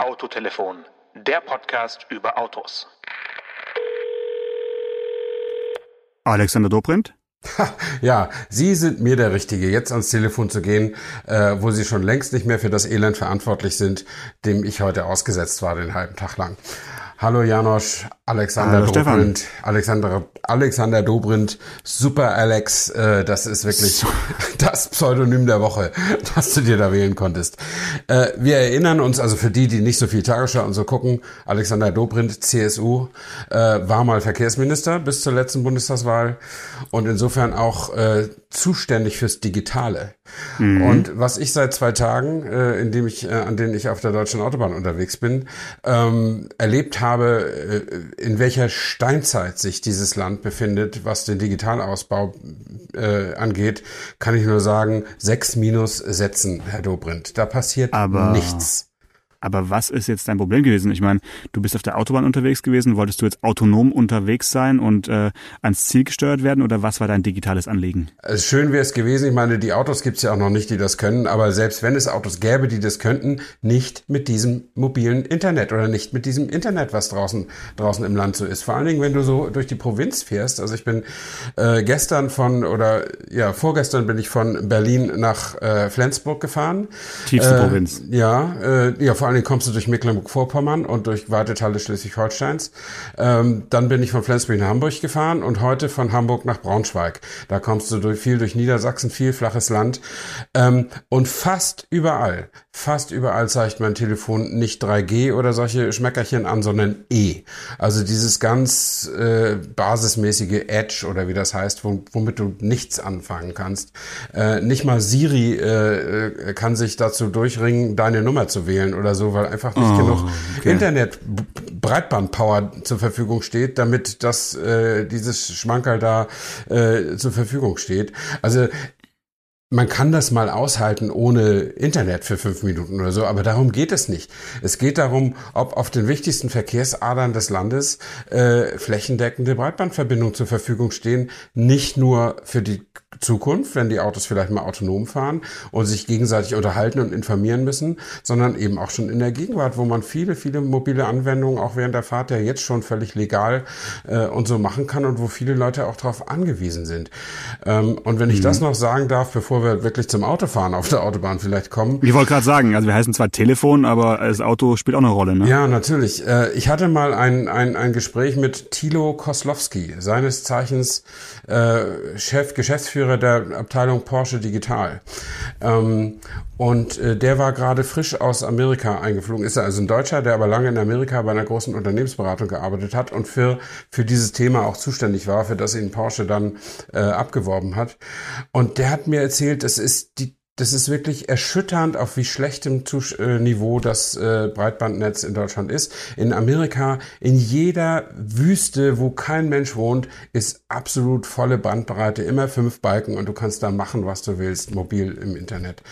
Autotelefon, der Podcast über Autos. Alexander Dobrindt? Ja, Sie sind mir der Richtige, jetzt ans Telefon zu gehen, äh, wo Sie schon längst nicht mehr für das Elend verantwortlich sind, dem ich heute ausgesetzt war, den halben Tag lang. Hallo Janosch, Alexander Hallo, Dobrindt, Stefan. Alexander, Alexander Dobrindt, Super Alex, äh, das ist wirklich das Pseudonym der Woche, das du dir da wählen konntest. Äh, wir erinnern uns, also für die, die nicht so viel Tagesschau und so gucken, Alexander Dobrindt, CSU, äh, war mal Verkehrsminister bis zur letzten Bundestagswahl und insofern auch äh, zuständig fürs Digitale. Und was ich seit zwei Tagen, äh, in dem ich, äh, an denen ich auf der deutschen Autobahn unterwegs bin, ähm, erlebt habe, äh, in welcher Steinzeit sich dieses Land befindet, was den Digitalausbau äh, angeht, kann ich nur sagen, sechs Minus setzen, Herr Dobrindt. Da passiert Aber- nichts. Aber was ist jetzt dein Problem gewesen? Ich meine, du bist auf der Autobahn unterwegs gewesen. Wolltest du jetzt autonom unterwegs sein und äh, ans Ziel gesteuert werden oder was war dein digitales Anliegen? Äh, Schön wäre es gewesen. Ich meine, die Autos gibt's ja auch noch nicht, die das können. Aber selbst wenn es Autos gäbe, die das könnten, nicht mit diesem mobilen Internet oder nicht mit diesem Internet, was draußen draußen im Land so ist. Vor allen Dingen, wenn du so durch die Provinz fährst. Also ich bin äh, gestern von oder ja vorgestern bin ich von Berlin nach äh, Flensburg gefahren. Tiefste Äh, Provinz. Ja, äh, ja, vor allen Dingen kommst du durch Mecklenburg-Vorpommern und durch weite Teile Schleswig-Holsteins. Ähm, dann bin ich von Flensburg nach Hamburg gefahren und heute von Hamburg nach Braunschweig. Da kommst du durch, viel durch Niedersachsen, viel flaches Land. Ähm, und fast überall, fast überall zeigt mein Telefon nicht 3G oder solche Schmeckerchen an, sondern E. Also dieses ganz äh, basismäßige Edge oder wie das heißt, wo, womit du nichts anfangen kannst. Äh, nicht mal Siri äh, äh, kann sich dazu durchringen, deine Nummer zu wählen oder so, weil einfach nicht Oh, genug okay. Internet Breitbandpower zur Verfügung steht, damit das äh, dieses Schmankerl da äh, zur Verfügung steht. Also man kann das mal aushalten ohne Internet für fünf Minuten oder so, aber darum geht es nicht. Es geht darum, ob auf den wichtigsten Verkehrsadern des Landes äh, flächendeckende Breitbandverbindungen zur Verfügung stehen, nicht nur für die Zukunft, wenn die Autos vielleicht mal autonom fahren und sich gegenseitig unterhalten und informieren müssen, sondern eben auch schon in der Gegenwart, wo man viele, viele mobile Anwendungen auch während der Fahrt ja jetzt schon völlig legal äh, und so machen kann und wo viele Leute auch darauf angewiesen sind. Ähm, und wenn ich das noch sagen darf, bevor wir wirklich zum Autofahren auf der Autobahn vielleicht kommen, Ich wollte gerade sagen, also wir heißen zwar Telefon, aber das Auto spielt auch eine Rolle, ne? Ja, natürlich. Äh, Ich hatte mal ein, ein, ein Gespräch mit Thilo Koslowski, seines Zeichens äh, Chef, Geschäftsführer der Abteilung Porsche Digital. Ähm, und äh, der war gerade frisch aus Amerika eingeflogen. Ist er also ein Deutscher, der aber lange in Amerika bei einer großen Unternehmensberatung gearbeitet hat und für, für dieses Thema auch zuständig war, für das ihn Porsche dann äh, abgeworben hat. Und der hat mir erzählt, es ist die das ist wirklich erschütternd, auf wie schlechtem Zus äh, Niveau das äh, Breitbandnetz in Deutschland ist. In Amerika, in jeder Wüste, wo kein Mensch wohnt, ist absolut volle Bandbreite, immer fünf Balken und du kannst da machen, was du willst, mobil im Internet.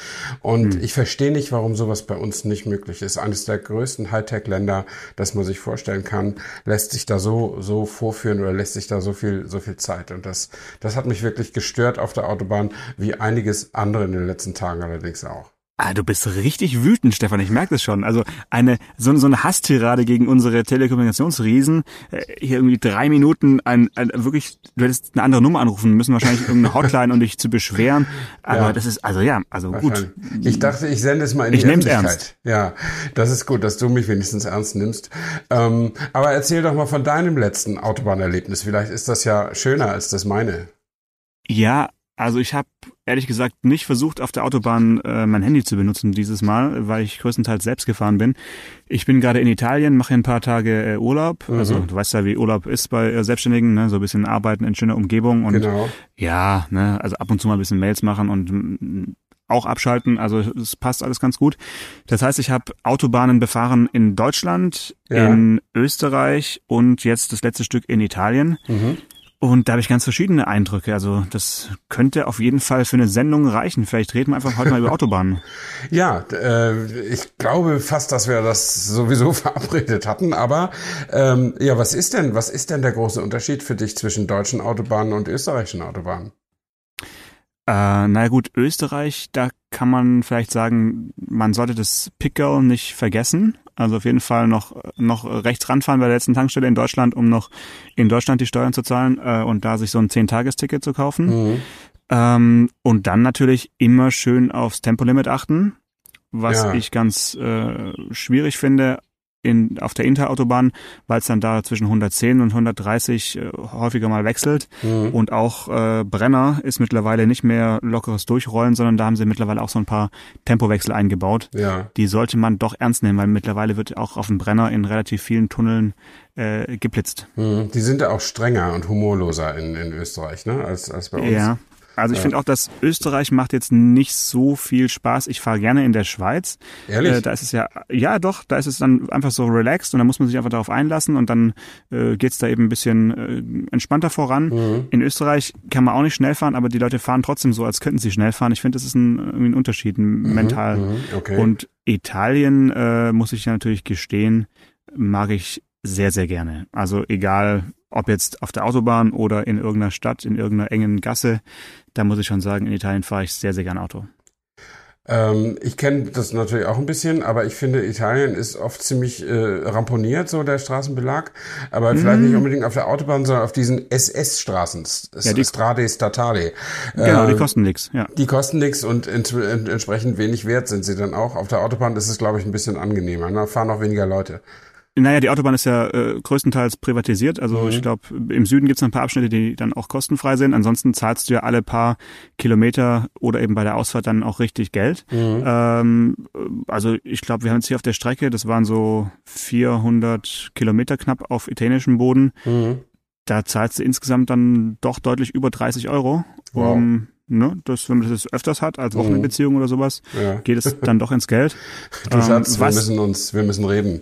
Und ich verstehe nicht, warum sowas bei uns nicht möglich ist. Eines der größten Hightech-Länder, das man sich vorstellen kann, lässt sich da so, so vorführen oder lässt sich da so viel, so viel Zeit. Und das, das hat mich wirklich gestört auf der Autobahn, wie einiges andere in den letzten Tagen allerdings auch. Ah, du bist richtig wütend, Stefan, ich merke das schon. Also eine so, so eine Hasstirade gegen unsere Telekommunikationsriesen. Äh, hier irgendwie drei Minuten ein, ein wirklich, du hättest eine andere Nummer anrufen müssen, wahrscheinlich irgendeine Hotline, um dich zu beschweren. Aber Ja. das ist, also ja, also gut. Ich dachte, ich sende es mal in Ich die nehm's Öffentlichkeit. Ja, das ist gut, dass du mich wenigstens ernst nimmst. Ähm, aber erzähl doch mal von deinem letzten Autobahnerlebnis. Vielleicht ist das ja schöner als das meine. Ja, also ich habe ehrlich gesagt nicht versucht, auf der Autobahn äh, mein Handy zu benutzen dieses Mal, weil ich größtenteils selbst gefahren bin. Ich bin gerade in Italien, mache ein paar Tage äh, Urlaub. Mhm. Also du weißt ja, wie Urlaub ist bei äh, Selbstständigen, ne? so ein bisschen arbeiten in schöner Umgebung und Genau. ja, ne, also ab und zu mal ein bisschen Mails machen und mm, auch abschalten. Also es passt alles ganz gut. Das heißt, ich habe Autobahnen befahren in Deutschland, Ja. in Österreich und jetzt das letzte Stück in Italien. Mhm. Und da habe ich ganz verschiedene Eindrücke. Also das könnte auf jeden Fall für eine Sendung reichen. Vielleicht reden wir einfach heute mal über Autobahnen. Ja, äh, ich glaube fast, dass wir das sowieso verabredet hatten. Aber ähm, ja, was ist denn, was ist denn der große Unterschied für dich zwischen deutschen Autobahnen und österreichischen Autobahnen? Äh, naja gut, Österreich, da kann man vielleicht sagen, man sollte das Pickel nicht vergessen. Also auf jeden Fall noch, noch rechts ranfahren bei der letzten Tankstelle in Deutschland, um noch in Deutschland die Steuern zu zahlen äh, und da sich so ein 10-Tages-Ticket zu kaufen. Mhm. Ähm, und dann natürlich immer schön aufs Tempolimit achten, was Ja. ich ganz äh, schwierig finde in, auf der Interautobahn, weil es dann da zwischen 110 und 130 äh, häufiger mal wechselt. Mhm. Und auch äh, Brenner ist mittlerweile nicht mehr lockeres Durchrollen, sondern da haben sie mittlerweile auch so ein paar Tempowechsel eingebaut. Ja. Die sollte man doch ernst nehmen, weil mittlerweile wird auch auf dem Brenner in relativ vielen Tunneln äh, geblitzt. Mhm. Die sind ja auch strenger und humorloser in, in Österreich, ne, als, als bei uns. Ja. Also ich Ja. finde auch, dass Österreich macht jetzt nicht so viel Spaß. Ich fahre gerne in der Schweiz. Ehrlich? Äh, da ist es ja, ja doch, da ist es dann einfach so relaxed und da muss man sich einfach darauf einlassen und dann äh, geht's da eben ein bisschen äh, entspannter voran. Mhm. In Österreich kann man auch nicht schnell fahren, aber die Leute fahren trotzdem so, als könnten sie schnell fahren. Ich finde, das ist ein, irgendwie ein Unterschied mental. Mhm. Okay. Und Italien, äh, muss ich ja natürlich gestehen, mag ich sehr, sehr gerne. Also egal, ob jetzt auf der Autobahn oder in irgendeiner Stadt, in irgendeiner engen Gasse, da muss ich schon sagen, in Italien fahre ich sehr, sehr gerne Auto. Ähm, ich kenne das natürlich auch ein bisschen, aber ich finde, Italien ist oft ziemlich äh, ramponiert, so der Straßenbelag. Aber vielleicht nicht unbedingt auf der Autobahn, sondern auf diesen SS-Straßen, Mhm. Ja, die- Strade Statale. Genau, die Ähm, kosten nix. Ja. Die kosten nichts und ent ent entsprechend wenig wert sind sie dann auch. Auf der Autobahn ist es, glaube ich, ein bisschen angenehmer. Da fahren auch weniger Leute. Naja, die Autobahn ist ja äh, größtenteils privatisiert. Also Mhm. ich glaube, im Süden gibt's noch ein paar Abschnitte, die dann auch kostenfrei sind. Ansonsten zahlst du ja alle paar Kilometer oder eben bei der Ausfahrt dann auch richtig Geld. Mhm. Ähm, also ich glaube, wir haben jetzt hier auf der Strecke, das waren so 400 Kilometer knapp auf italienischem Boden. Mhm. Da zahlst du insgesamt dann doch deutlich über 30 Euro. Wow. Um, ne, das, wenn man das öfters hat, als Wochenendbeziehung oder sowas, Ja. geht es dann doch ins Geld. Du Ähm, Schatz, wir müssen uns, wir müssen reden.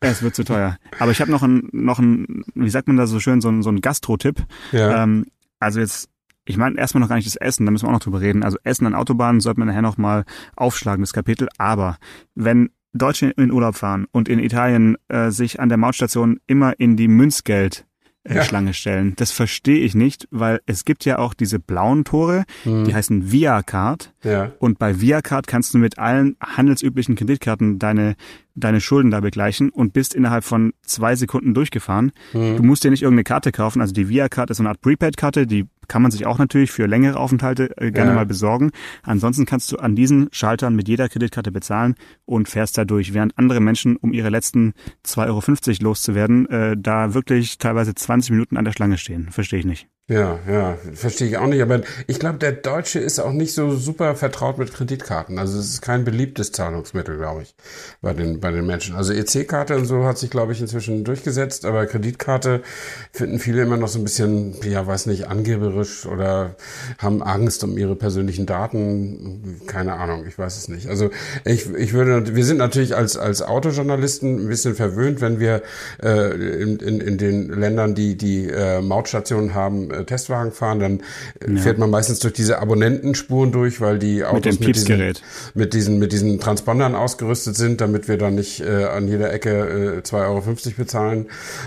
es wird zu teuer. Aber ich habe noch ein, noch ein, wie sagt man da so schön, so ein, so ein Gastro-Tipp. Ja. Ähm, also jetzt, ich meine erstmal noch gar nicht das Essen, da müssen wir auch noch drüber reden. Also Essen an Autobahnen sollte man nachher noch mal aufschlagen, das Kapitel. Aber wenn Deutsche in Urlaub fahren und in Italien äh, sich an der Mautstation immer in die Münzgeld äh, Ja. Schlange stellen. Das verstehe ich nicht, weil es gibt ja auch diese blauen Tore, die heißen Via Card. ja. Und bei ViaCard kannst du mit allen handelsüblichen Kreditkarten deine, deine Schulden da begleichen und bist innerhalb von zwei Sekunden durchgefahren. Du musst dir nicht irgendeine Karte kaufen. Also die ViaCard ist so eine Art Prepaid-Karte, die kann man sich auch natürlich für längere Aufenthalte äh, gerne Ja. mal besorgen. Ansonsten kannst du an diesen Schaltern mit jeder Kreditkarte bezahlen und fährst da durch, während andere Menschen, um ihre letzten 2,50 Euro loszuwerden, äh, da wirklich teilweise 20 Minuten an der Schlange stehen. Verstehe ich nicht. Ja, ja, verstehe ich auch nicht. Aber ich glaube, der Deutsche ist auch nicht so super vertraut mit Kreditkarten. Also es ist kein beliebtes Zahlungsmittel, glaube ich, bei den, bei den Menschen. Also EC-Karte und so hat sich, glaube ich, inzwischen durchgesetzt. Aber Kreditkarte finden viele immer noch so ein bisschen, ja, weiß nicht, angeberisch oder haben Angst um ihre persönlichen Daten. Keine Ahnung, ich weiß es nicht. Also ich, ich würde, wir sind natürlich als, als Autojournalisten ein bisschen verwöhnt, wenn wir äh, in, in, in den Ländern, die die äh, Mautstationen haben, äh, Testwagen fahren, dann äh, fährt man meistens durch diese Abonnentenspuren durch, weil die Autos dem mit, diesen, mit diesen mit diesen Transpondern ausgerüstet sind, damit wir dann nicht äh, an jeder Ecke äh, 2,50 Euro bezahlen.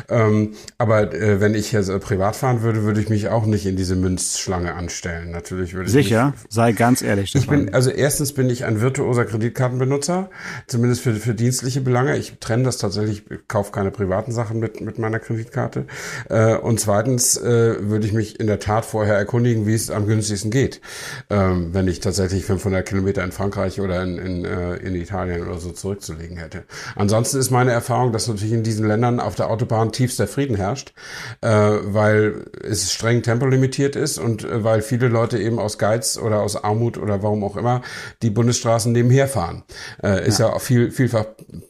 Ähm, aber äh, wenn ich jetzt äh, privat fahren würde, würde ich mich auch nicht in diese Münzschlange anstellen. Natürlich würde ich Sicher? mich Sei ganz ehrlich. ich bin, also erstens bin ich ein virtuoser Kreditkartenbenutzer, zumindest für, für dienstliche Belange. Ich trenne das tatsächlich, ich kaufe keine privaten Sachen mit, mit meiner Kreditkarte. Äh, und zweitens äh, würde ich mich in der Tat vorher erkundigen, wie es am günstigsten geht, ähm, wenn ich tatsächlich 500 Kilometer in Frankreich oder in, in, äh, in Italien oder so zurückzulegen hätte. Ansonsten ist meine Erfahrung, dass natürlich in diesen Ländern auf der Autobahn tiefster Frieden herrscht, äh, weil es streng tempolimitiert ist und äh, weil viele Leute eben aus Geiz oder aus Armut oder warum auch immer die Bundesstraßen nebenher fahren. Äh, ist ja, auch viel, vielfach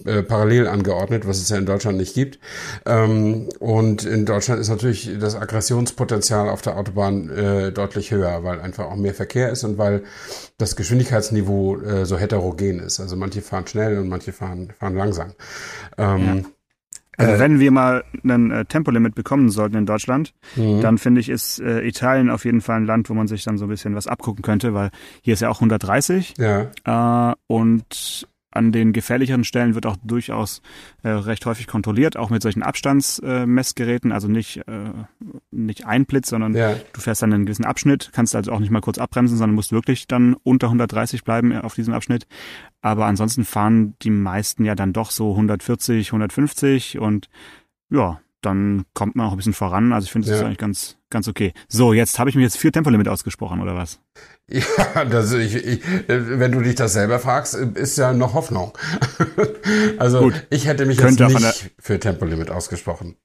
äh, parallel angeordnet, was es ja in Deutschland nicht gibt. Ähm, und in Deutschland ist natürlich das Aggressionspotenzial auf der Autobahn äh, deutlich höher, weil einfach auch mehr Verkehr ist und weil das Geschwindigkeitsniveau äh, so heterogen ist. Also manche fahren schnell und manche fahren, fahren langsam. Ähm, Also Äh, wenn wir mal ein äh, Tempolimit bekommen sollten in Deutschland, Mhm. dann finde ich, ist äh, Italien auf jeden Fall ein Land, wo man sich dann so ein bisschen was abgucken könnte, weil hier ist ja auch 130 Ja, äh, und an den gefährlicheren Stellen wird auch durchaus äh, recht häufig kontrolliert, auch mit solchen Abstandsmessgeräten, äh, also nicht, äh, nicht ein Blitz, sondern ja. du fährst dann einen gewissen Abschnitt, kannst also auch nicht mal kurz abbremsen, sondern musst wirklich dann unter 130 bleiben auf diesem Abschnitt. Aber ansonsten fahren die meisten ja dann doch so 140, 150 und ja, dann kommt man auch ein bisschen voran. Also ich finde, das ja. ist eigentlich ganz, ganz okay. So, jetzt habe ich mir jetzt vier Tempolimit ausgesprochen, oder was? Ja, das, ich, ich, wenn du dich das selber fragst, ist ja noch Hoffnung. also Gut. ich hätte mich jetzt nicht für Tempolimit ausgesprochen.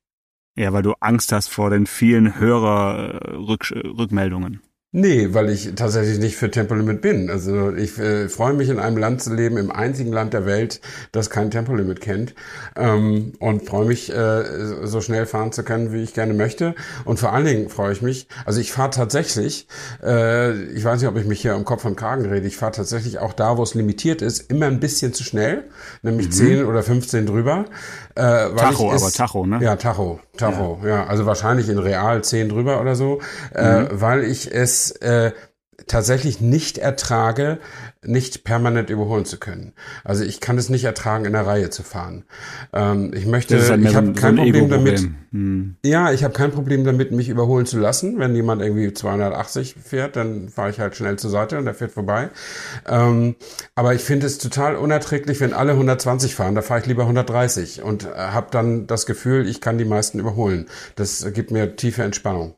Ja, weil du Angst hast vor den vielen Hörerrückmeldungen. Nee, weil ich tatsächlich nicht für Tempolimit bin. Also ich äh, freue mich in einem Land zu leben, im einzigen Land der Welt, das kein Tempolimit kennt. Ähm, und freue mich, äh, so schnell fahren zu können, wie ich gerne möchte. Und vor allen Dingen freue ich mich, also ich fahre tatsächlich, äh, ich weiß nicht, ob ich mich hier um Kopf und Kragen rede, ich fahre tatsächlich auch da, wo es limitiert ist, immer ein bisschen zu schnell, nämlich mhm. 10 oder 15 drüber. Äh, Tacho, aber Tacho, ne? Ja, Tacho, Tacho, ja. ja. Also wahrscheinlich in Real 10 drüber oder so, äh, mhm. äh, weil ich es äh, tatsächlich nicht ertrage, nicht permanent überholen zu können. Also ich kann es nicht ertragen, in der Reihe zu fahren. Ähm, ich möchte, halt ich habe kein so Problem damit. Hm. Ja, ich habe kein Problem damit, mich überholen zu lassen. Wenn jemand irgendwie 280 fährt, dann fahre ich halt schnell zur Seite und der fährt vorbei. Ähm, aber ich finde es total unerträglich, wenn alle 120 fahren. Da fahre ich lieber 130 und äh, habe dann das Gefühl, ich kann die meisten überholen. Das gibt mir tiefe Entspannung.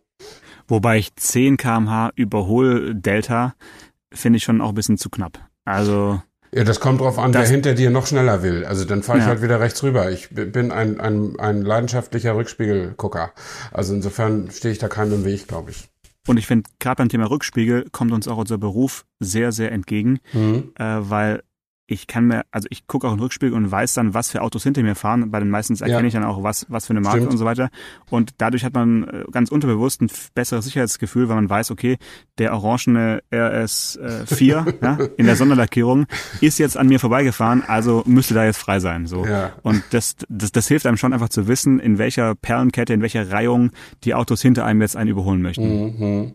Wobei ich 10 kmh überhol Delta finde ich schon auch ein bisschen zu knapp. Also. Ja, das kommt drauf an, wer hinter dir noch schneller will. Also dann fahre ich ja. halt wieder rechts rüber. Ich bin ein, ein, ein leidenschaftlicher Rückspiegelgucker. Also insofern stehe ich da keinem im Weg, glaube ich. Und ich finde, gerade beim Thema Rückspiegel kommt uns auch unser Beruf sehr, sehr entgegen, mhm. äh, weil ich kann mir, also ich gucke auch in den Rückspiegel und weiß dann, was für Autos hinter mir fahren. Bei den meisten erkenne ja. ich dann auch, was, was für eine Marke Stimmt. und so weiter. Und dadurch hat man äh, ganz unterbewusst ein besseres Sicherheitsgefühl, weil man weiß, okay, der orangene RS4 äh, ja, in der Sonderlackierung ist jetzt an mir vorbeigefahren, also müsste da jetzt frei sein. So. Ja. Und das, das, das hilft einem schon einfach zu wissen, in welcher Perlenkette, in welcher Reihung die Autos hinter einem jetzt einen überholen möchten. Mhm.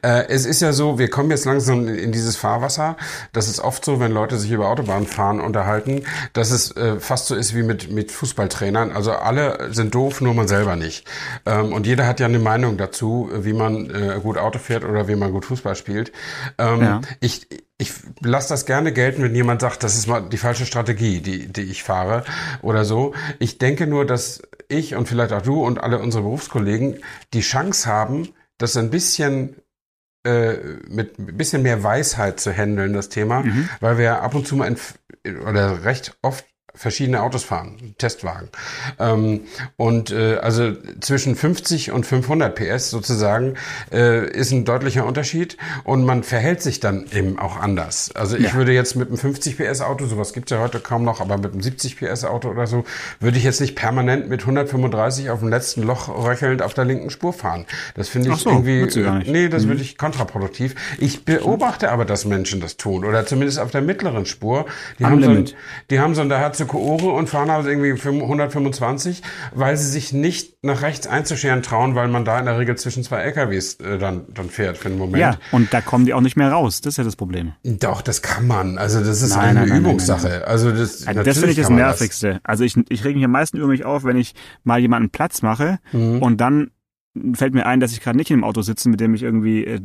Äh, es ist ja so, wir kommen jetzt langsam in dieses Fahrwasser. Das ist oft so, wenn Leute sich über Autos Autobahnfahren unterhalten, dass es äh, fast so ist wie mit, mit Fußballtrainern. Also alle sind doof, nur man selber nicht. Ähm, und jeder hat ja eine Meinung dazu, wie man äh, gut Auto fährt oder wie man gut Fußball spielt. Ähm, ja. Ich, ich lasse das gerne gelten, wenn jemand sagt, das ist mal die falsche Strategie, die, die ich fahre oder so. Ich denke nur, dass ich und vielleicht auch du und alle unsere Berufskollegen die Chance haben, das ein bisschen äh, mit ein bisschen mehr Weisheit zu handeln, das Thema, mhm. weil wir ab und zu mal oder recht oft verschiedene Autos fahren, Testwagen. Ähm, und äh, also zwischen 50 und 500 PS sozusagen äh, ist ein deutlicher Unterschied und man verhält sich dann eben auch anders. Also ich ja. würde jetzt mit einem 50 PS Auto, sowas gibt's ja heute kaum noch, aber mit einem 70 PS Auto oder so, würde ich jetzt nicht permanent mit 135 auf dem letzten Loch röchelnd auf der linken Spur fahren. Das finde ich so, irgendwie, nee, das mhm. würde ich kontraproduktiv. Ich beobachte aber, dass Menschen das tun oder zumindest auf der mittleren Spur. Die Am haben Limit. so ein, die haben so ein, da hat Koore und fahren halt irgendwie 125, weil sie sich nicht nach rechts einzuscheren trauen, weil man da in der Regel zwischen zwei LKWs äh, dann, dann fährt für einen Moment. Ja, und da kommen die auch nicht mehr raus. Das ist ja das Problem. Doch, das kann man. Also das ist nein, eine nein, Übungssache. Nein, also das, also das finde ich das Nervigste. Das. Also ich, ich reg mich am meisten über mich auf, wenn ich mal jemanden Platz mache mhm. und dann fällt mir ein, dass ich gerade nicht in einem Auto sitze, mit dem ich irgendwie äh,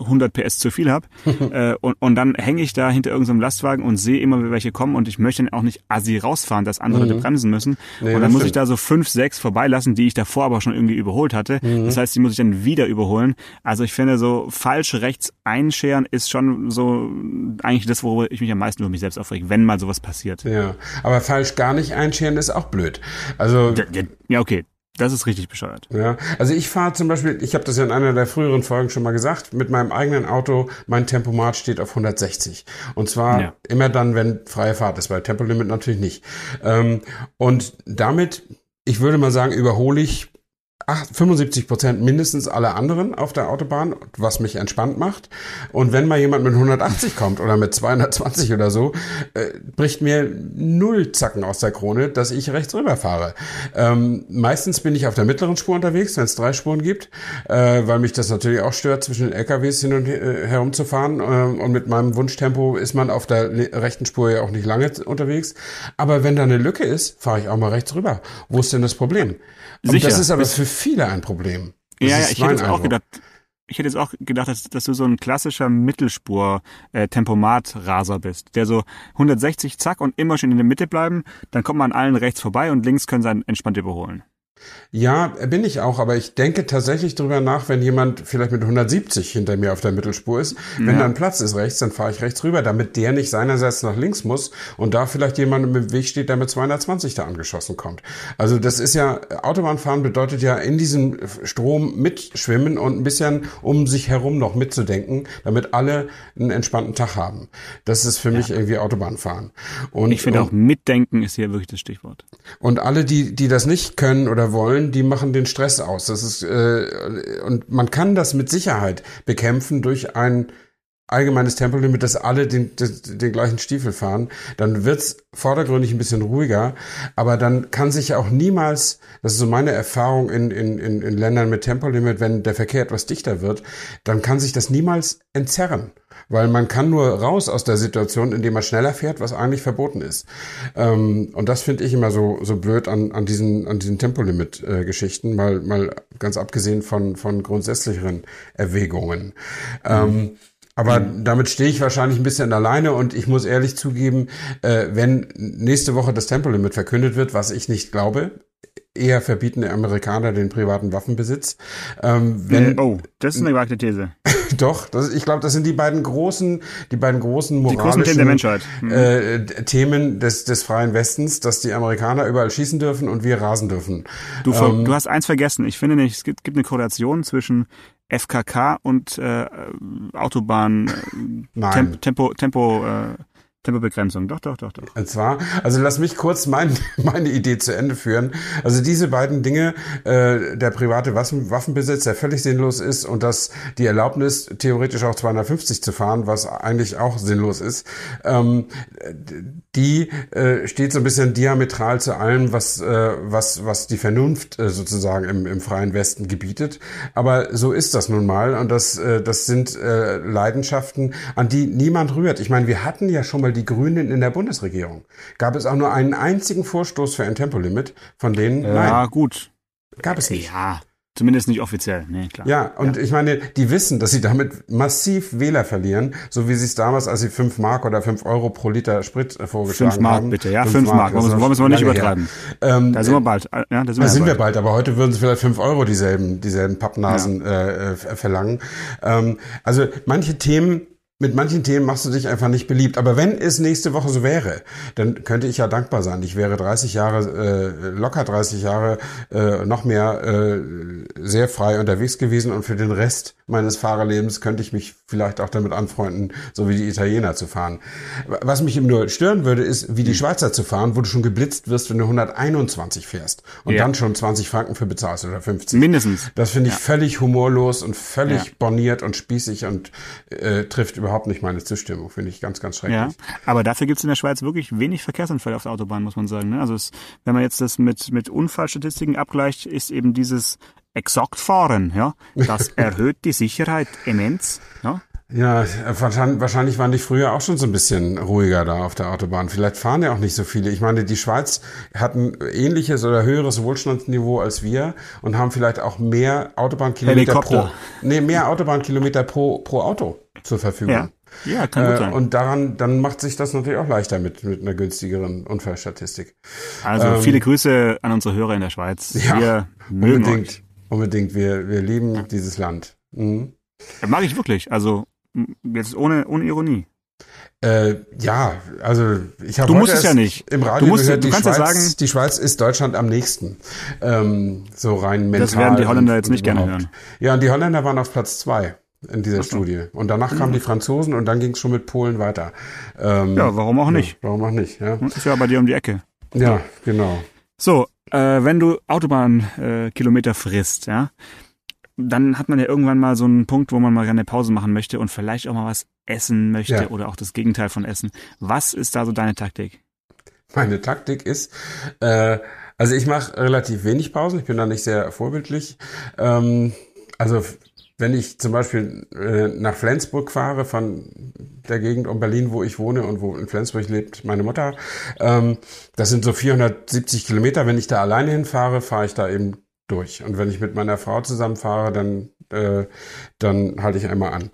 100 PS zu viel habe. äh, und, und dann hänge ich da hinter irgendeinem Lastwagen und sehe immer, wie welche kommen und ich möchte dann auch nicht assi rausfahren, dass andere mhm. bremsen müssen. Nee, und dann muss stimmt. ich da so fünf, sechs vorbeilassen, die ich davor aber schon irgendwie überholt hatte. Mhm. Das heißt, die muss ich dann wieder überholen. Also ich finde, so falsch rechts einscheren ist schon so eigentlich das, worüber ich mich am meisten über mich selbst aufrege, wenn mal sowas passiert. Ja, aber falsch gar nicht einscheren ist auch blöd. Also ja, okay, das ist richtig bescheuert. Ja, also ich fahre zum Beispiel, ich habe das ja in einer der früheren Folgen schon mal gesagt, mit meinem eigenen Auto, mein Tempomat steht auf 160. Und zwar ja. immer dann, wenn freie Fahrt ist, bei Tempolimit natürlich nicht. Ähm, und damit, ich würde mal sagen, überhole ich 75 Prozent mindestens alle anderen auf der Autobahn, was mich entspannt macht. Und wenn mal jemand mit 180 kommt oder mit 220 oder so, äh, bricht mir null Zacken aus der Krone, dass ich rechts rüber fahre. Ähm, meistens bin ich auf der mittleren Spur unterwegs, wenn es drei Spuren gibt, äh, weil mich das natürlich auch stört, zwischen den LKWs hin und äh, herum zu fahren. Äh, und mit meinem Wunschtempo ist man auf der rechten Spur ja auch nicht lange unterwegs. Aber wenn da eine Lücke ist, fahre ich auch mal rechts rüber. Wo ist denn das Problem? Und das ist aber für viele ein Problem. Das ja, ja, ich hätte jetzt auch gedacht, ich hätte jetzt auch gedacht, dass, dass du so ein klassischer Mittelspur-Tempomat-Raser bist, der so 160 zack und immer schön in der Mitte bleiben, dann kommt man an allen rechts vorbei und links können sie entspannt überholen. Ja, bin ich auch, aber ich denke tatsächlich drüber nach, wenn jemand vielleicht mit 170 hinter mir auf der Mittelspur ist, wenn ja. dann Platz ist rechts, dann fahre ich rechts rüber, damit der nicht seinerseits nach links muss und da vielleicht jemand im Weg steht, der mit 220 da angeschossen kommt. Also das ist ja, Autobahnfahren bedeutet ja in diesem Strom mitschwimmen und ein bisschen um sich herum noch mitzudenken, damit alle einen entspannten Tag haben. Das ist für ja. mich irgendwie Autobahnfahren. Und, ich finde auch mitdenken ist hier wirklich das Stichwort. Und alle, die, die das nicht können oder wollen, die machen den Stress aus. Das ist äh, und man kann das mit Sicherheit bekämpfen durch ein allgemeines Tempolimit, dass alle den, den, den gleichen Stiefel fahren, dann wird's vordergründig ein bisschen ruhiger, aber dann kann sich auch niemals, das ist so meine Erfahrung in, in, in, in Ländern mit Tempolimit, wenn der Verkehr etwas dichter wird, dann kann sich das niemals entzerren weil man kann nur raus aus der Situation, indem man schneller fährt, was eigentlich verboten ist. Ähm, und das finde ich immer so so blöd an an diesen an diesen Tempolimit-Geschichten, mal mal ganz abgesehen von von grundsätzlicheren Erwägungen. Mhm. Ähm, aber damit stehe ich wahrscheinlich ein bisschen alleine und ich muss ehrlich zugeben, äh, wenn nächste Woche das Tempolimit verkündet wird, was ich nicht glaube, eher verbieten die Amerikaner den privaten Waffenbesitz. Ähm, wenn, oh, das ist eine gewagte These. Doch, das, ich glaube, das sind die beiden großen, die beiden großen moralischen großen Themen, mhm. äh, Themen des, des freien Westens, dass die Amerikaner überall schießen dürfen und wir rasen dürfen. Du, ähm, du hast eins vergessen. Ich finde nicht, es gibt, gibt eine Korrelation zwischen FKK und äh, Autobahn äh, Tempo, Tempo, Tempo äh, Tempobegrenzung, doch, doch, doch, doch. Und zwar, also lass mich kurz mein, meine Idee zu Ende führen. Also diese beiden Dinge, äh, der private Waffen, Waffenbesitz, der völlig sinnlos ist und dass die Erlaubnis, theoretisch auch 250 zu fahren, was eigentlich auch sinnlos ist, ähm, die äh, steht so ein bisschen diametral zu allem, was, äh, was, was die Vernunft äh, sozusagen im, im freien Westen gebietet. Aber so ist das nun mal und das, äh, das sind äh, Leidenschaften, an die niemand rührt. Ich meine, wir hatten ja schon mal die Grünen in der Bundesregierung. Gab es auch nur einen einzigen Vorstoß für ein Tempolimit, von denen? Ja, nein. gut. Gab es nicht. Ja. Zumindest nicht offiziell, nee, klar. Ja, und ja. ich meine, die wissen, dass sie damit massiv Wähler verlieren, so wie sie es damals, als sie fünf Mark oder fünf Euro pro Liter Sprit äh, vorgeschlagen haben. Fünf Mark haben. bitte, ja, fünf, Mark. Mark. Wollen wir es nicht übertreiben. Ähm, da sind wir bald. Ja, da sind, da wir, sind wir bald, aber heute würden sie vielleicht fünf Euro dieselben, dieselben Pappnasen ja. äh, äh verlangen. Ähm, also manche Themen mit manchen Themen machst du dich einfach nicht beliebt. Aber wenn es nächste Woche so wäre, dann könnte ich ja dankbar sein. Ich wäre 30 Jahre, äh, locker 30 Jahre, äh, noch mehr äh, sehr frei unterwegs gewesen und für den Rest meines Fahrerlebens könnte ich mich vielleicht auch damit anfreunden, so wie die Italiener zu fahren. Was mich nur stören würde, ist, wie die Schweizer zu fahren, wo du schon geblitzt wirst, wenn du 121 fährst und ja. dann schon 20 Franken für bezahlst oder 50. Mindestens. Das finde ich ja. völlig humorlos und völlig ja. borniert und spießig und äh, trifft überhaupt nicht meine Zustimmung. Finde ich ganz, ganz schrecklich. Ja, aber dafür gibt es in der Schweiz wirklich wenig Verkehrsunfälle auf der Autobahn, muss man sagen. Ne? Also es, wenn man jetzt das mit, mit Unfallstatistiken abgleicht, ist eben dieses exakt fahren, ja, das erhöht die Sicherheit immens, ja. Ja, wahrscheinlich waren die früher auch schon so ein bisschen ruhiger da auf der Autobahn. Vielleicht fahren ja auch nicht so viele. Ich meine, die Schweiz hat ein ähnliches oder höheres Wohlstandsniveau als wir und haben vielleicht auch mehr Autobahnkilometer pro, nee, mehr Autobahnkilometer pro, pro Auto zur Verfügung. Ja. Ja, kann gut sein. Äh, und daran, dann macht sich das natürlich auch leichter mit, mit einer günstigeren Unfallstatistik. Also ähm, viele Grüße an unsere Hörer in der Schweiz. Ja, wir unbedingt. Unbedingt, wir, wir lieben ja. dieses Land. Mhm. Mag ich wirklich, also jetzt ohne, ohne Ironie. Äh, ja, also ich habe Du musst es ja nicht. Im Radio du musst, gehört, du die, Schweiz, sagen, die Schweiz ist Deutschland am nächsten. Ähm, so rein mental. Das werden die Holländer jetzt nicht überhaupt. gerne hören. Ja, und die Holländer waren auf Platz zwei in dieser so. Studie. Und danach kamen mhm. die Franzosen und dann ging es schon mit Polen weiter. Ähm, ja, warum auch nicht? Ja, warum auch nicht, ja. Ist ja bei dir um die Ecke. Ja, genau. So, äh, wenn du Autobahnkilometer äh, frisst, ja, dann hat man ja irgendwann mal so einen Punkt, wo man mal gerne Pause machen möchte und vielleicht auch mal was essen möchte ja. oder auch das Gegenteil von Essen. Was ist da so deine Taktik? Meine Taktik ist, äh, also ich mache relativ wenig Pausen, ich bin da nicht sehr vorbildlich. Ähm, also wenn ich zum Beispiel äh, nach Flensburg fahre, von der Gegend um Berlin, wo ich wohne und wo in Flensburg lebt meine Mutter, ähm, das sind so 470 Kilometer. Wenn ich da alleine hinfahre, fahre ich da eben durch. Und wenn ich mit meiner Frau zusammenfahre, dann, äh, dann halte ich einmal an.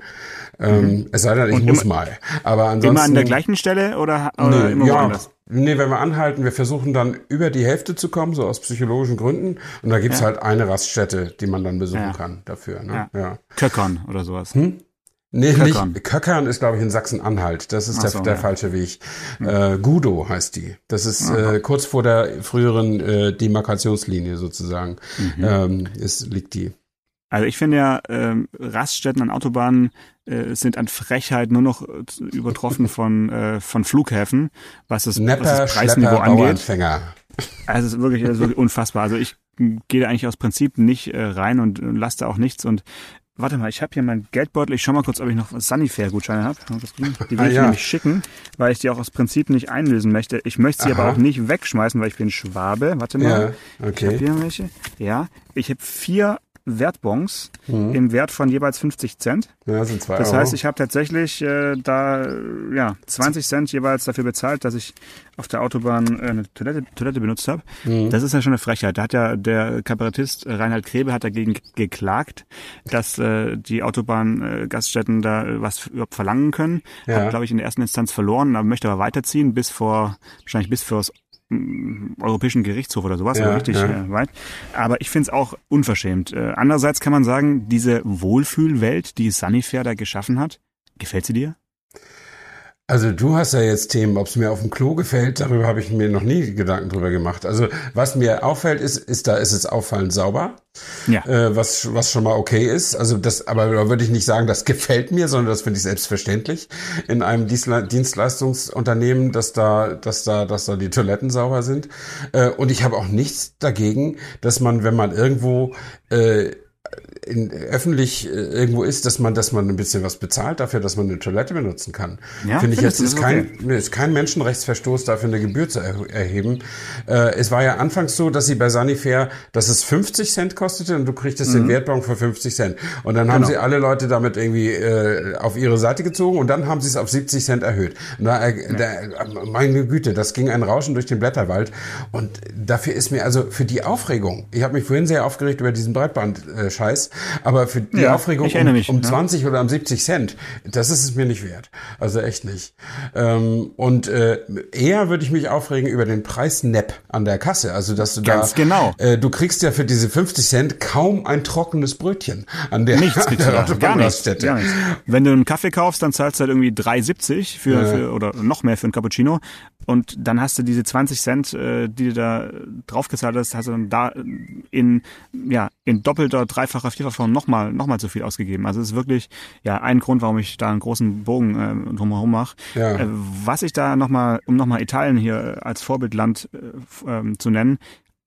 Ähm, mhm. Es sei denn, ich und muss immer, mal. Aber ansonsten. Immer an der gleichen Stelle oder, oder nee, immer ja, woanders? Nee, wenn wir anhalten, wir versuchen dann über die Hälfte zu kommen, so aus psychologischen Gründen. Und da gibt's ja. halt eine Raststätte, die man dann besuchen ja. kann dafür. Ne? Ja. ja. Köckern oder sowas. Hm? Nee, Köckern. nicht. Köckern ist, glaube ich, in Sachsen-Anhalt. Das ist der, so, der ja. falsche Weg. Hm. Äh, Gudo heißt die. Das ist äh, kurz vor der früheren äh, Demarkationslinie sozusagen. Mhm. Ähm, ist, liegt die. Also ich finde ja, ähm, Raststätten an Autobahnen äh, sind an Frechheit nur noch äh, übertroffen von, äh, von Flughäfen, was das, Nepper, was das Preisniveau angeht. Also es ist wirklich, es ist wirklich unfassbar. Also ich gehe da eigentlich aus Prinzip nicht äh, rein und, und lasse auch nichts und Warte mal, ich habe hier mein Geldbeutel. Ich schau mal kurz, ob ich noch Sunnyfair-Gutscheine habe. Die will ah, ich ja. nämlich schicken, weil ich die auch aus Prinzip nicht einlösen möchte. Ich möchte sie Aha. aber auch nicht wegschmeißen, weil ich bin Schwabe. Warte mal. Ja, okay. Ich habe hier welche. Ja, ich habe vier Wertbons mhm. im Wert von jeweils 50 Cent. Ja, sind zwei das Euro. heißt, ich habe tatsächlich äh, da ja 20 Cent jeweils dafür bezahlt, dass ich auf der Autobahn äh, eine Toilette, Toilette benutzt habe. Mhm. Das ist ja schon eine Frechheit. Da hat ja der Kabarettist Reinhard Krebe hat dagegen geklagt, dass äh, die Autobahn-Gaststätten äh, da was überhaupt verlangen können. Ja. Hat, glaube ich, in der ersten Instanz verloren, aber möchte aber weiterziehen bis vor, wahrscheinlich bis fürs Europäischen Gerichtshof oder sowas, ja, richtig ja. Äh, weit. Aber ich finde es auch unverschämt. Äh, andererseits kann man sagen, diese Wohlfühlwelt, die Sunnyfair da geschaffen hat, gefällt sie dir? Also du hast ja jetzt Themen, ob es mir auf dem Klo gefällt, darüber habe ich mir noch nie Gedanken drüber gemacht. Also was mir auffällt, ist, ist da ist es auffallend sauber, ja. äh, was was schon mal okay ist. Also das, aber da würde ich nicht sagen, das gefällt mir, sondern das finde ich selbstverständlich in einem Dienstleistungsunternehmen, dass da, dass da, dass da die Toiletten sauber sind. Äh, und ich habe auch nichts dagegen, dass man, wenn man irgendwo äh, in, öffentlich äh, irgendwo ist, dass man, dass man ein bisschen was bezahlt dafür, dass man eine Toilette benutzen kann. Ja, Finde ich jetzt ist kein, okay. ist kein Menschenrechtsverstoß dafür eine Gebühr zu erheben. Äh, es war ja anfangs so, dass sie bei Sanifair, dass es 50 Cent kostete und du kriegtest mhm. den Wertbon für 50 Cent. Und dann haben genau. sie alle Leute damit irgendwie äh, auf ihre Seite gezogen und dann haben sie es auf 70 Cent erhöht. Und da, äh, da, meine Güte, das ging ein Rauschen durch den Blätterwald. Und dafür ist mir also für die Aufregung, ich habe mich vorhin sehr aufgeregt über diesen Breitband-Scheiß, aber für die ja, Aufregung um, mich, um 20 oder um 70 Cent, das ist es mir nicht wert. Also echt nicht. Ähm, und äh, eher würde ich mich aufregen über den Preisnepp an der Kasse. Also dass du Ganz da, genau. Äh, du kriegst ja für diese 50 Cent kaum ein trockenes Brötchen an der, nichts an der gar nichts, gar nichts. Wenn du einen Kaffee kaufst, dann zahlst du halt irgendwie 3,70 für, ja. für oder noch mehr für einen Cappuccino. Und dann hast du diese 20 Cent, äh, die du da draufgezahlt hast, hast du dann da in, ja, in doppelter, dreifacher, vierfacher Form nochmal, nochmal zu viel ausgegeben. Also es ist wirklich, ja, ein Grund, warum ich da einen großen Bogen äh, drumherum mache. Ja. Äh, was ich da nochmal, um nochmal Italien hier als Vorbildland äh, ähm, zu nennen,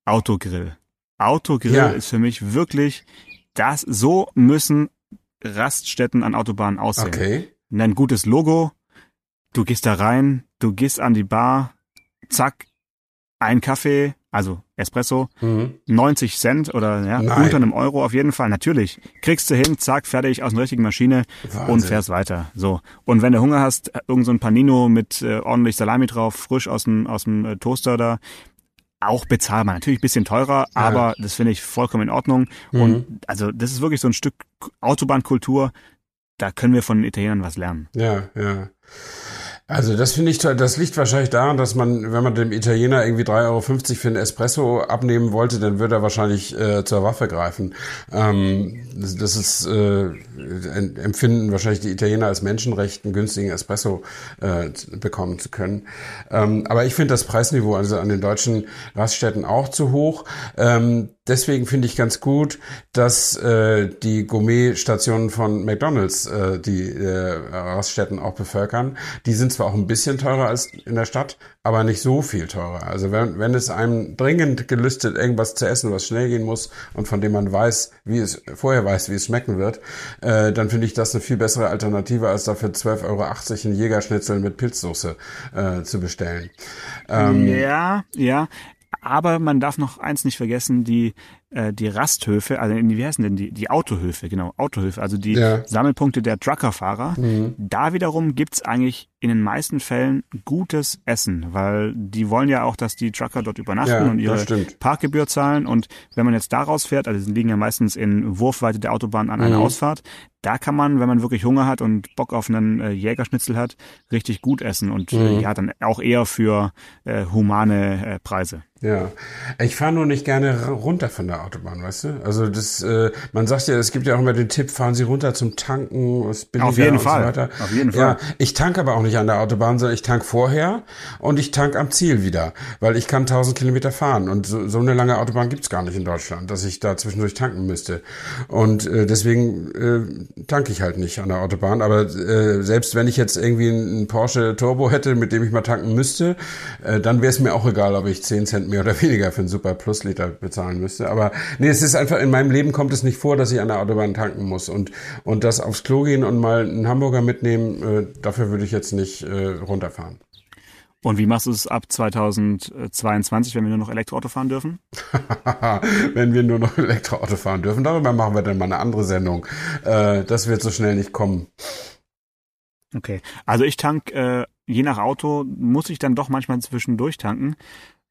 Autogrill. Autogrill ja. ist für mich wirklich das, so müssen Raststätten an Autobahnen aussehen. Okay. Ein gutes Logo, du gehst da rein, du gehst an die Bar, zack, ein Kaffee, also Espresso, mhm. 90 Cent oder ja, unter einem Euro auf jeden Fall. Natürlich. Kriegst du hin, zack, fertig aus einer richtigen Maschine Wahnsinn. und fährst weiter. So. Und wenn du Hunger hast, irgend so ein Panino mit äh, ordentlich Salami drauf, frisch aus dem, aus dem äh, Toaster da, auch bezahlbar. Natürlich ein bisschen teurer, ja. aber das finde ich vollkommen in Ordnung. Mhm. Und also das ist wirklich so ein Stück Autobahnkultur, da können wir von den Italienern was lernen. Ja, ja. Also das finde ich toll. Das liegt wahrscheinlich daran, dass man, wenn man dem Italiener irgendwie 3,50 Euro für einen Espresso abnehmen wollte, dann würde er wahrscheinlich äh, zur Waffe greifen. Ähm, das, ist äh, empfinden wahrscheinlich die Italiener als Menschenrecht, einen günstigen Espresso äh, bekommen zu können. Ähm, aber ich finde das Preisniveau also an den deutschen Raststätten auch zu hoch. Ähm, deswegen finde ich ganz gut, dass äh, die Gourmet-Stationen von McDonald's äh, die äh, Raststätten auch bevölkern. Die sind zwar auch ein bisschen teurer als in der Stadt, aber nicht so viel teurer. Also wenn, wenn es einem dringend gelüstet, irgendwas zu essen, was schnell gehen muss und von dem man weiß, wie es vorher weiß, wie es schmecken wird, äh, dann finde ich das eine viel bessere Alternative, als dafür 12,80 Euro ein Jägerschnitzel mit Pilzsoße äh, zu bestellen. Ähm, ja, ja. Aber man darf noch eins nicht vergessen, die, äh, die Rasthöfe, also wie heißen denn die, die Autohöfe, genau, Autohöfe, also die ja. Sammelpunkte der Truckerfahrer. Mhm. Da wiederum gibt's eigentlich in den meisten Fällen gutes Essen, weil die wollen ja auch, dass die Trucker dort übernachten ja, und ihre Parkgebühr zahlen. Und wenn man jetzt daraus fährt, also sie liegen ja meistens in Wurfweite der Autobahn an einer mhm. Ausfahrt, da kann man, wenn man wirklich Hunger hat und Bock auf einen äh, Jägerschnitzel hat, richtig gut essen und äh, mhm. äh, ja, dann auch eher für äh, humane äh, Preise. Ja, ich fahre nur nicht gerne runter von der Autobahn, weißt du? Also das, äh, man sagt ja, es gibt ja auch immer den Tipp, fahren Sie runter zum Tanken, ist billiger Auf jeden und Fall. so weiter. Auf jeden Fall. Ja, ich tanke aber auch nicht an der Autobahn, sondern ich tank vorher und ich tank am Ziel wieder, weil ich kann 1000 Kilometer fahren und so, so eine lange Autobahn gibt's gar nicht in Deutschland, dass ich da zwischendurch tanken müsste. Und äh, deswegen äh, tanke ich halt nicht an der Autobahn. Aber äh, selbst wenn ich jetzt irgendwie einen Porsche Turbo hätte, mit dem ich mal tanken müsste, äh, dann wäre es mir auch egal, ob ich 10 Cent mehr oder weniger für einen Super Plus Liter bezahlen müsste. Aber nee, es ist einfach, in meinem Leben kommt es nicht vor, dass ich an der Autobahn tanken muss. Und, und das aufs Klo gehen und mal einen Hamburger mitnehmen, äh, dafür würde ich jetzt nicht äh, runterfahren. Und wie machst du es ab 2022, wenn wir nur noch Elektroauto fahren dürfen? wenn wir nur noch Elektroauto fahren dürfen, darüber machen wir dann mal eine andere Sendung. Äh, das wird so schnell nicht kommen. Okay, also ich tank, äh, je nach Auto muss ich dann doch manchmal zwischendurch tanken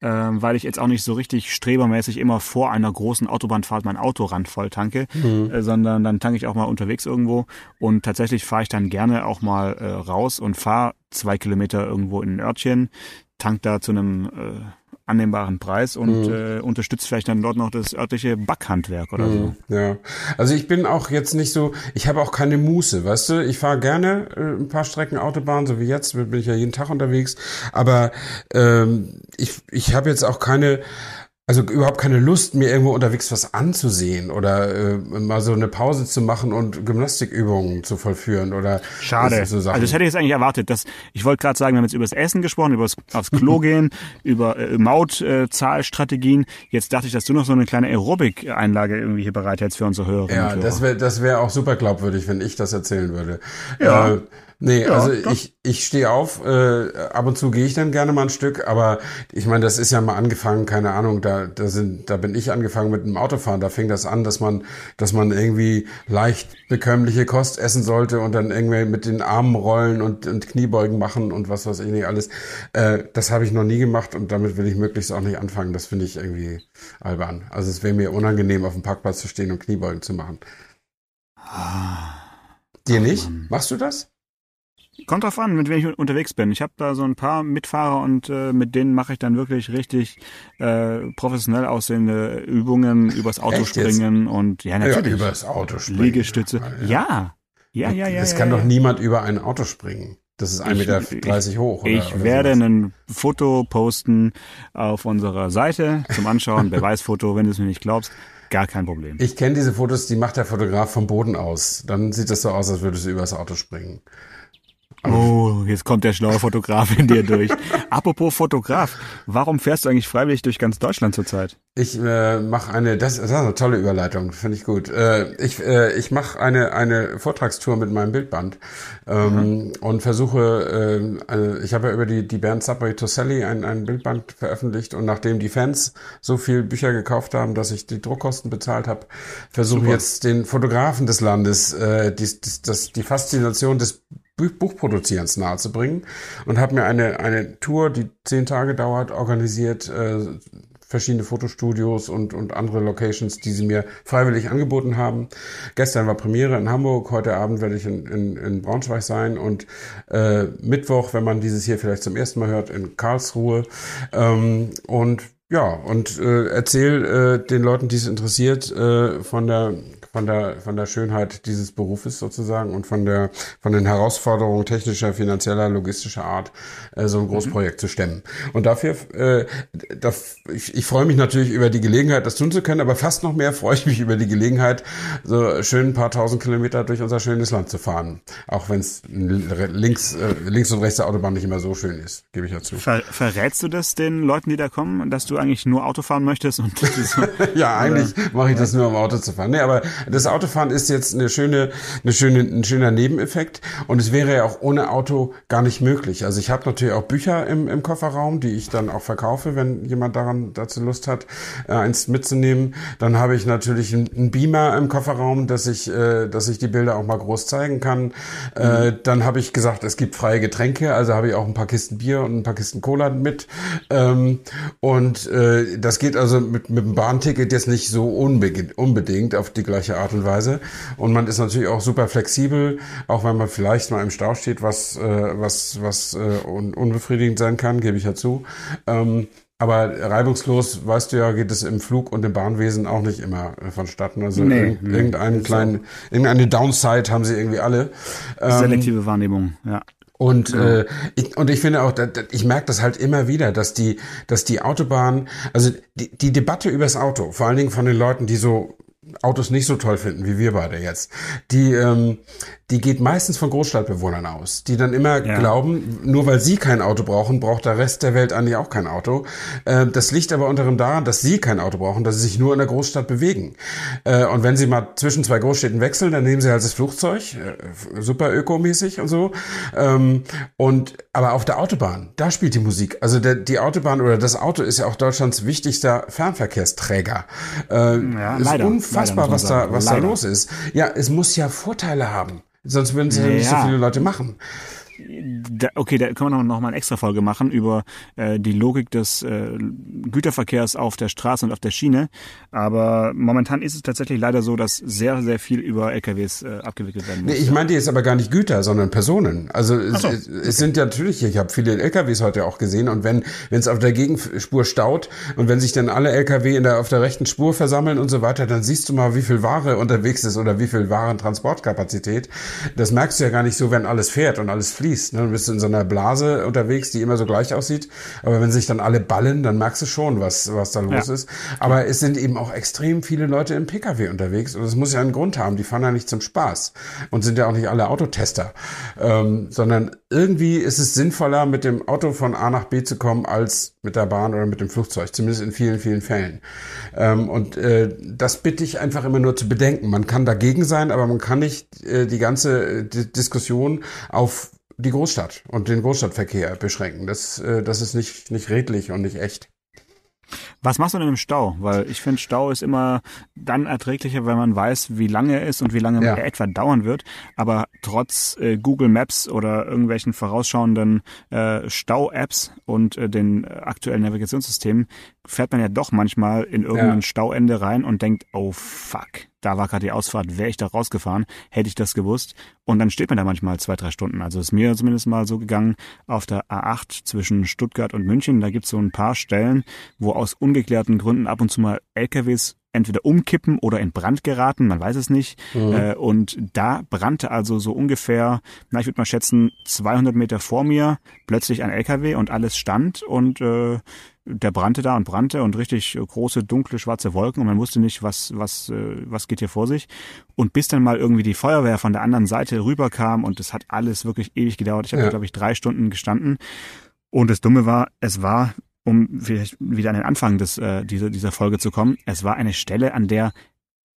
äh, weil ich jetzt auch nicht so richtig strebermäßig immer vor einer großen Autobahnfahrt mein Auto randvoll tanke, mhm. äh, sondern dann tanke ich auch mal unterwegs irgendwo und tatsächlich fahre ich dann gerne auch mal äh, raus und fahre zwei Kilometer irgendwo in ein Örtchen, tank da zu einem äh, annehmbaren Preis und mhm. äh, unterstützt vielleicht dann dort noch das örtliche Backhandwerk oder mhm. so. Ja, also ich bin auch jetzt nicht so, ich habe auch keine Muße, weißt du, ich fahre gerne äh, ein paar Strecken Autobahn, so wie jetzt, bin ich ja jeden Tag unterwegs, aber ähm, ich, ich habe jetzt auch keine also überhaupt keine Lust, mir irgendwo unterwegs was anzusehen oder äh, mal so eine Pause zu machen und Gymnastikübungen zu vollführen oder Schade. So also das hätte ich jetzt eigentlich erwartet. Dass, ich wollte gerade sagen, wir haben jetzt über das Essen gesprochen, über das, aufs Klo gehen, über äh, Mautzahlstrategien. Äh, jetzt dachte ich, dass du noch so eine kleine Aerobic-Einlage irgendwie hier bereit hättest für unsere Hörer. Ja, das wäre das wäre auch super glaubwürdig, wenn ich das erzählen würde. Ja. Äh, Nee, ja, also doch. ich, ich stehe auf, äh, ab und zu gehe ich dann gerne mal ein Stück, aber ich meine, das ist ja mal angefangen, keine Ahnung, da, da sind, da bin ich angefangen mit dem Autofahren, da fing das an, dass man, dass man irgendwie leicht bekömmliche Kost essen sollte und dann irgendwie mit den Armen rollen und, und Kniebeugen machen und was weiß ich nicht alles. Äh, das habe ich noch nie gemacht und damit will ich möglichst auch nicht anfangen. Das finde ich irgendwie albern. Also es wäre mir unangenehm, auf dem Parkplatz zu stehen und Kniebeugen zu machen. Ah. Dir nicht? Machst du das? Kommt drauf an, mit wem ich unterwegs bin. Ich habe da so ein paar Mitfahrer und äh, mit denen mache ich dann wirklich richtig äh, professionell aussehende Übungen übers Auto Echt springen jetzt? und ja natürlich ja, übers Auto springen. Liegestütze. Ja. Ja, ja, ja. ja Es ja, kann doch niemand über ein Auto springen. Das ist 1,30 Meter ich, hoch. Oder, ich oder werde sowas. ein Foto posten auf unserer Seite zum Anschauen, Beweisfoto, wenn du es mir nicht glaubst. Gar kein Problem. Ich kenne diese Fotos, die macht der Fotograf vom Boden aus. Dann sieht das so aus, als würdest du übers Auto springen. Oh, jetzt kommt der schlaue Fotograf in dir durch. Apropos Fotograf, warum fährst du eigentlich freiwillig durch ganz Deutschland zurzeit? Ich äh, mache eine, das, das ist eine tolle Überleitung, finde ich gut. Äh, ich äh, ich mache eine eine Vortragstour mit meinem Bildband ähm, mhm. und versuche, äh, eine, ich habe ja über die die Band Subway to Sally ein, ein Bildband veröffentlicht und nachdem die Fans so viel Bücher gekauft haben, dass ich die Druckkosten bezahlt habe, versuche jetzt den Fotografen des Landes äh, die, die, das, die Faszination des Buchproduzierens nahezubringen und habe mir eine, eine Tour, die zehn Tage dauert, organisiert, äh, verschiedene Fotostudios und, und andere Locations, die sie mir freiwillig angeboten haben. Gestern war Premiere in Hamburg, heute Abend werde ich in, in, in Braunschweig sein und äh, Mittwoch, wenn man dieses hier vielleicht zum ersten Mal hört, in Karlsruhe. Ähm, und ja, und äh, erzähl äh, den Leuten, die es interessiert, äh, von der von der, von der Schönheit dieses Berufes sozusagen und von der, von den Herausforderungen technischer, finanzieller, logistischer Art, äh, so ein Großprojekt mhm. zu stemmen. Und dafür, äh, da, ich, ich freue mich natürlich über die Gelegenheit, das tun zu können, aber fast noch mehr freue ich mich über die Gelegenheit, so schön ein paar tausend Kilometer durch unser schönes Land zu fahren. Auch wenn es links, äh, links und rechts der Autobahn nicht immer so schön ist, gebe ich dazu. Ver, verrätst du das den Leuten, die da kommen, dass du eigentlich nur Auto fahren möchtest? Und so, ja, eigentlich mache ich das nur, um Auto zu fahren. Nee, aber das Autofahren ist jetzt eine schöne, eine schöne, ein schöner Nebeneffekt und es wäre ja auch ohne Auto gar nicht möglich. Also ich habe natürlich auch Bücher im, im Kofferraum, die ich dann auch verkaufe, wenn jemand daran dazu Lust hat, äh, eins mitzunehmen. Dann habe ich natürlich einen Beamer im Kofferraum, dass ich, äh, dass ich die Bilder auch mal groß zeigen kann. Äh, mhm. dann habe ich gesagt, es gibt freie Getränke, also habe ich auch ein paar Kisten Bier und ein paar Kisten Cola mit. Ähm, und äh, das geht also mit, mit dem Bahnticket jetzt nicht so unbedingt auf die gleiche Art und Weise. Und man ist natürlich auch super flexibel, auch wenn man vielleicht mal im Stau steht, was, äh, was, was äh, un unbefriedigend sein kann, gebe ich ja zu. Ähm, aber reibungslos, weißt du ja, geht es im Flug und im Bahnwesen auch nicht immer äh, vonstatten. Also nee, irg nee, irgendeinen kleinen, irgendeine Downside haben sie irgendwie alle. Ähm, Selektive Wahrnehmung, ja. Und ja. äh, ich, und ich finde auch, ich merke das halt immer wieder, dass die, dass die Autobahn, also die, die Debatte übers Auto, vor allen Dingen von den Leuten, die so Autos nicht so toll finden, wie wir beide jetzt, die, ähm, die geht meistens von Großstadtbewohnern aus, die dann immer ja. glauben, nur weil sie kein Auto brauchen, braucht der Rest der Welt eigentlich auch kein Auto. Äh, das liegt aber unter anderem daran, dass sie kein Auto brauchen, dass sie sich nur in der Großstadt bewegen. Äh, und wenn sie mal zwischen zwei Großstädten wechseln, dann nehmen sie halt das Flugzeug, äh, super ökomäßig und so. Ähm, und aber auf der Autobahn, da spielt die Musik. Also der, die Autobahn oder das Auto ist ja auch Deutschlands wichtigster Fernverkehrsträger. Äh, ja, ist leider, unfassbar, leider was da was leider. da los ist. Ja, es muss ja Vorteile haben. Sonst würden sie ja, nicht so viele Leute machen da, okay, da können wir noch, mal eine extra Folge machen über äh, die Logik des äh, Güterverkehrs auf der Straße und auf der Schiene. Aber momentan ist es tatsächlich leider so, dass sehr, sehr viel über LKWs äh, abgewickelt werden muss. Nee, ich meinte jetzt aber gar nicht Güter, sondern Personen. Also es, so, es, es sind ja natürlich, ich habe viele LKWs heute auch gesehen und wenn wenn es auf der Gegenspur staut und wenn sich dann alle LKW in der, auf der rechten Spur versammeln und so weiter, dann siehst du mal, wie viel Ware unterwegs ist oder wie viel Warentransportkapazität. Das merkst du ja gar nicht so, wenn alles fährt und alles fließt fließt. Ne? Du bist in so einer Blase unterwegs, die immer so gleich aussieht. Aber wenn sich dann alle ballen, dann merkst du schon, was, was da los ja. ist. Aber es sind eben auch extrem viele Leute im Pkw unterwegs. Und das muss ja einen Grund haben. Die fahren ja nicht zum Spaß. Und sind ja auch nicht alle Autotester. Ähm, sondern irgendwie ist es sinnvoller, mit dem Auto von A nach B zu kommen, als mit der Bahn oder mit dem Flugzeug. Zumindest in vielen, vielen Fällen. Ähm, und äh, das bitte ich einfach immer nur zu bedenken. Man kann dagegen sein, aber man kann nicht äh, die ganze äh, Diskussion auf die Großstadt und den Großstadtverkehr beschränken. Das, äh, das ist nicht, nicht redlich und nicht echt. Was machst du denn im Stau? Weil ich finde, Stau ist immer dann erträglicher, wenn man weiß, wie lange er ist und wie lange ja. er etwa dauern wird. Aber trotz äh, Google Maps oder irgendwelchen vorausschauenden äh, Stau-Apps und äh, den aktuellen Navigationssystemen fährt man ja doch manchmal in irgendein ja. Stauende rein und denkt, oh fuck, da war gerade die Ausfahrt, wäre ich da rausgefahren, hätte ich das gewusst. Und dann steht man da manchmal zwei, drei Stunden. Also ist mir zumindest mal so gegangen auf der A8 zwischen Stuttgart und München. Da gibt's so ein paar Stellen, wo aus ungeklärten Gründen ab und zu mal LKWs entweder umkippen oder in Brand geraten, man weiß es nicht. Mhm. Äh, und da brannte also so ungefähr, na ich würde mal schätzen, 200 Meter vor mir plötzlich ein LKW und alles stand und äh, der brannte da und brannte und richtig große, dunkle, schwarze Wolken und man wusste nicht, was, was, äh, was geht hier vor sich. Und bis dann mal irgendwie die Feuerwehr von der anderen Seite rüberkam und es hat alles wirklich ewig gedauert. Ich habe, ja. glaube ich, drei Stunden gestanden. Und das Dumme war, es war um vielleicht wieder an den Anfang des, äh, dieser, dieser Folge zu kommen, es war eine Stelle, an der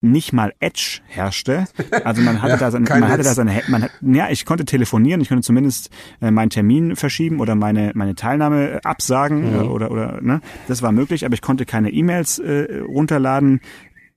nicht mal Edge herrschte. Also man hatte ja, da seine, man hatte da seine, man hat, ja, ich konnte telefonieren, ich konnte zumindest äh, meinen Termin verschieben oder meine meine Teilnahme äh, absagen mhm. oder oder ne, das war möglich, aber ich konnte keine E-Mails äh, runterladen.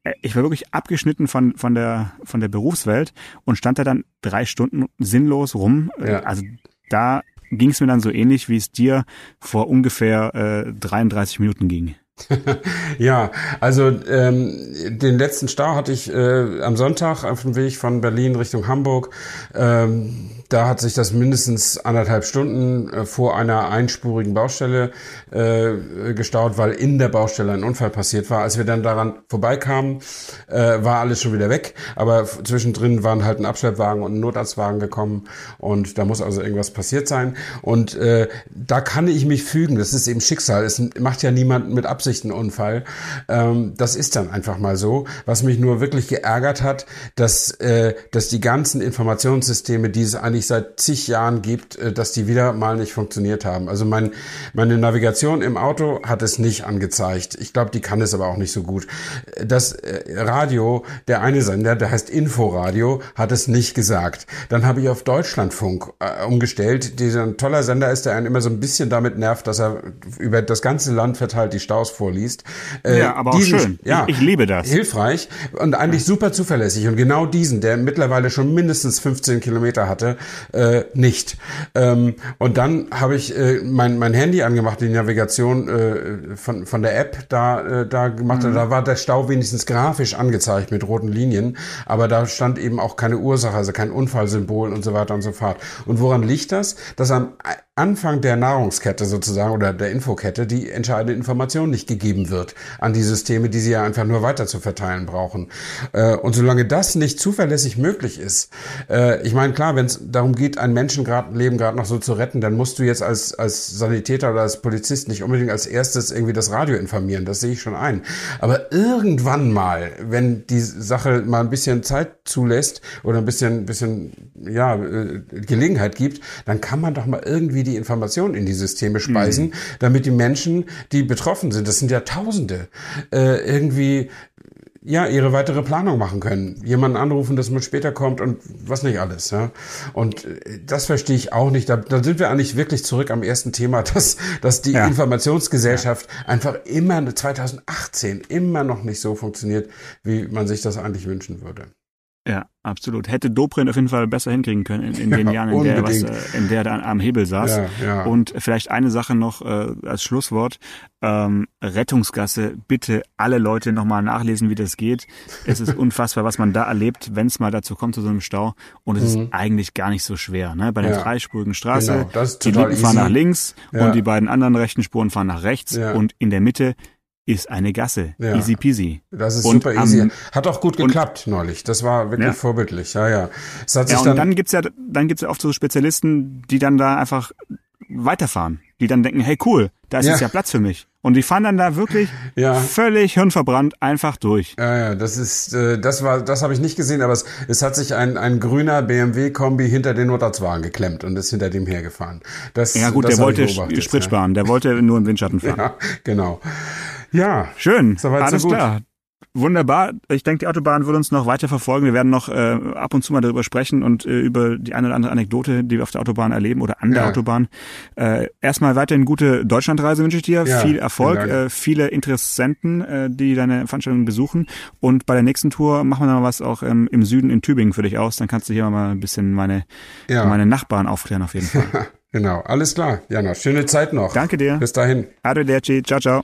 Äh, ich war wirklich abgeschnitten von von der von der Berufswelt und stand da dann drei Stunden sinnlos rum. Ja. Also da ging es mir dann so ähnlich, wie es dir vor ungefähr äh, 33 Minuten ging. ja, also ähm, den letzten Stau hatte ich äh, am Sonntag auf dem Weg von Berlin Richtung Hamburg. Ähm, da hat sich das mindestens anderthalb Stunden äh, vor einer einspurigen Baustelle äh, gestaut, weil in der Baustelle ein Unfall passiert war. Als wir dann daran vorbeikamen, äh, war alles schon wieder weg. Aber zwischendrin waren halt ein Abschleppwagen und ein Notarztwagen gekommen und da muss also irgendwas passiert sein. Und äh, da kann ich mich fügen. Das ist eben Schicksal. Es macht ja niemand mit Absicht einen Unfall. Ähm, das ist dann einfach mal so. Was mich nur wirklich geärgert hat, dass, äh, dass die ganzen Informationssysteme, die es eigentlich seit zig Jahren gibt, äh, dass die wieder mal nicht funktioniert haben. Also mein, meine Navigation im Auto hat es nicht angezeigt. Ich glaube, die kann es aber auch nicht so gut. Das äh, Radio, der eine Sender, der heißt Inforadio, hat es nicht gesagt. Dann habe ich auf Deutschlandfunk äh, umgestellt. Dieser ein toller Sender ist, der einen immer so ein bisschen damit nervt, dass er über das ganze Land verteilt die Staus vorliest. Ja, aber diesen, auch schön. Ja, ich, ich liebe das. Hilfreich und eigentlich super zuverlässig. Und genau diesen, der mittlerweile schon mindestens 15 Kilometer hatte, äh, nicht. Ähm, und dann habe ich äh, mein, mein Handy angemacht, die Navigation äh, von, von der App da, äh, da gemacht. Mhm. Da war der Stau wenigstens grafisch angezeigt mit roten Linien, aber da stand eben auch keine Ursache, also kein Unfallsymbol und so weiter und so fort. Und woran liegt das? Dass am Anfang der Nahrungskette sozusagen oder der Infokette die entscheidende Information nicht gegeben wird an die Systeme, die sie ja einfach nur weiter zu verteilen brauchen. Äh, und solange das nicht zuverlässig möglich ist, äh, ich meine, klar, wenn es darum geht, ein Menschenleben gerade noch so zu retten, dann musst du jetzt als, als Sanitäter oder als Polizist nicht unbedingt als erstes irgendwie das Radio informieren, das sehe ich schon ein. Aber irgendwann mal, wenn die Sache mal ein bisschen Zeit zulässt oder ein bisschen, bisschen ja, äh, Gelegenheit gibt, dann kann man doch mal irgendwie die Informationen in die Systeme speisen, mhm. damit die Menschen, die betroffen sind, das sind ja Tausende, äh, irgendwie ja, ihre weitere Planung machen können. Jemanden anrufen, dass man später kommt und was nicht alles. Ja? Und äh, das verstehe ich auch nicht. Da, da sind wir eigentlich wirklich zurück am ersten Thema, dass, dass die ja. Informationsgesellschaft ja. einfach immer 2018 immer noch nicht so funktioniert, wie man sich das eigentlich wünschen würde. Ja, absolut. Hätte Dobrindt auf jeden Fall besser hinkriegen können in, in den ja, Jahren, in der, was, äh, in der er am Hebel saß. Ja, ja. Und vielleicht eine Sache noch äh, als Schlusswort. Ähm, Rettungsgasse, bitte alle Leute nochmal nachlesen, wie das geht. Es ist unfassbar, was man da erlebt, wenn es mal dazu kommt, zu so einem Stau. Und es mhm. ist eigentlich gar nicht so schwer. Ne? Bei der ja. dreispurigen Straße, genau, die linken fahren nach links und die beiden anderen rechten Spuren fahren nach rechts. Und in der Mitte ist eine Gasse. Ja. Easy peasy. Das ist und super easy. Am, hat auch gut geklappt und, neulich. Das war wirklich ja. vorbildlich. Ja, ja. Es hat sich ja, und dann, dann gibt's ja, dann gibt's ja oft so Spezialisten, die dann da einfach weiterfahren. Die dann denken, hey cool, da ist ja. jetzt ja Platz für mich. Und die fahren dann da wirklich ja. völlig hirnverbrannt einfach durch. Ja, ja, das ist, äh, das war, das habe ich nicht gesehen, aber es, es hat sich ein, ein grüner BMW-Kombi hinter den Notarztwagen geklemmt und ist hinter dem hergefahren. Das, ja gut, das der wollte Sprit sparen, der wollte nur im Windschatten fahren. Ja, genau. Ja. Schön. Soweit Alles so gut. klar. Wunderbar. Ich denke, die Autobahn wird uns noch weiter verfolgen. Wir werden noch äh, ab und zu mal darüber sprechen und äh, über die eine oder andere Anekdote, die wir auf der Autobahn erleben oder an der ja. Autobahn. Äh, erstmal weiterhin gute Deutschlandreise wünsche ich dir. Ja, Viel Erfolg, äh, viele Interessenten, äh, die deine Veranstaltung besuchen. Und bei der nächsten Tour machen wir dann mal was auch ähm, im Süden in Tübingen für dich aus. Dann kannst du hier mal ein bisschen meine, ja. meine Nachbarn aufklären auf jeden Fall. genau, alles klar. Jana, schöne Zeit noch. Danke dir. Bis dahin. Arrivederci. Ciao, ciao.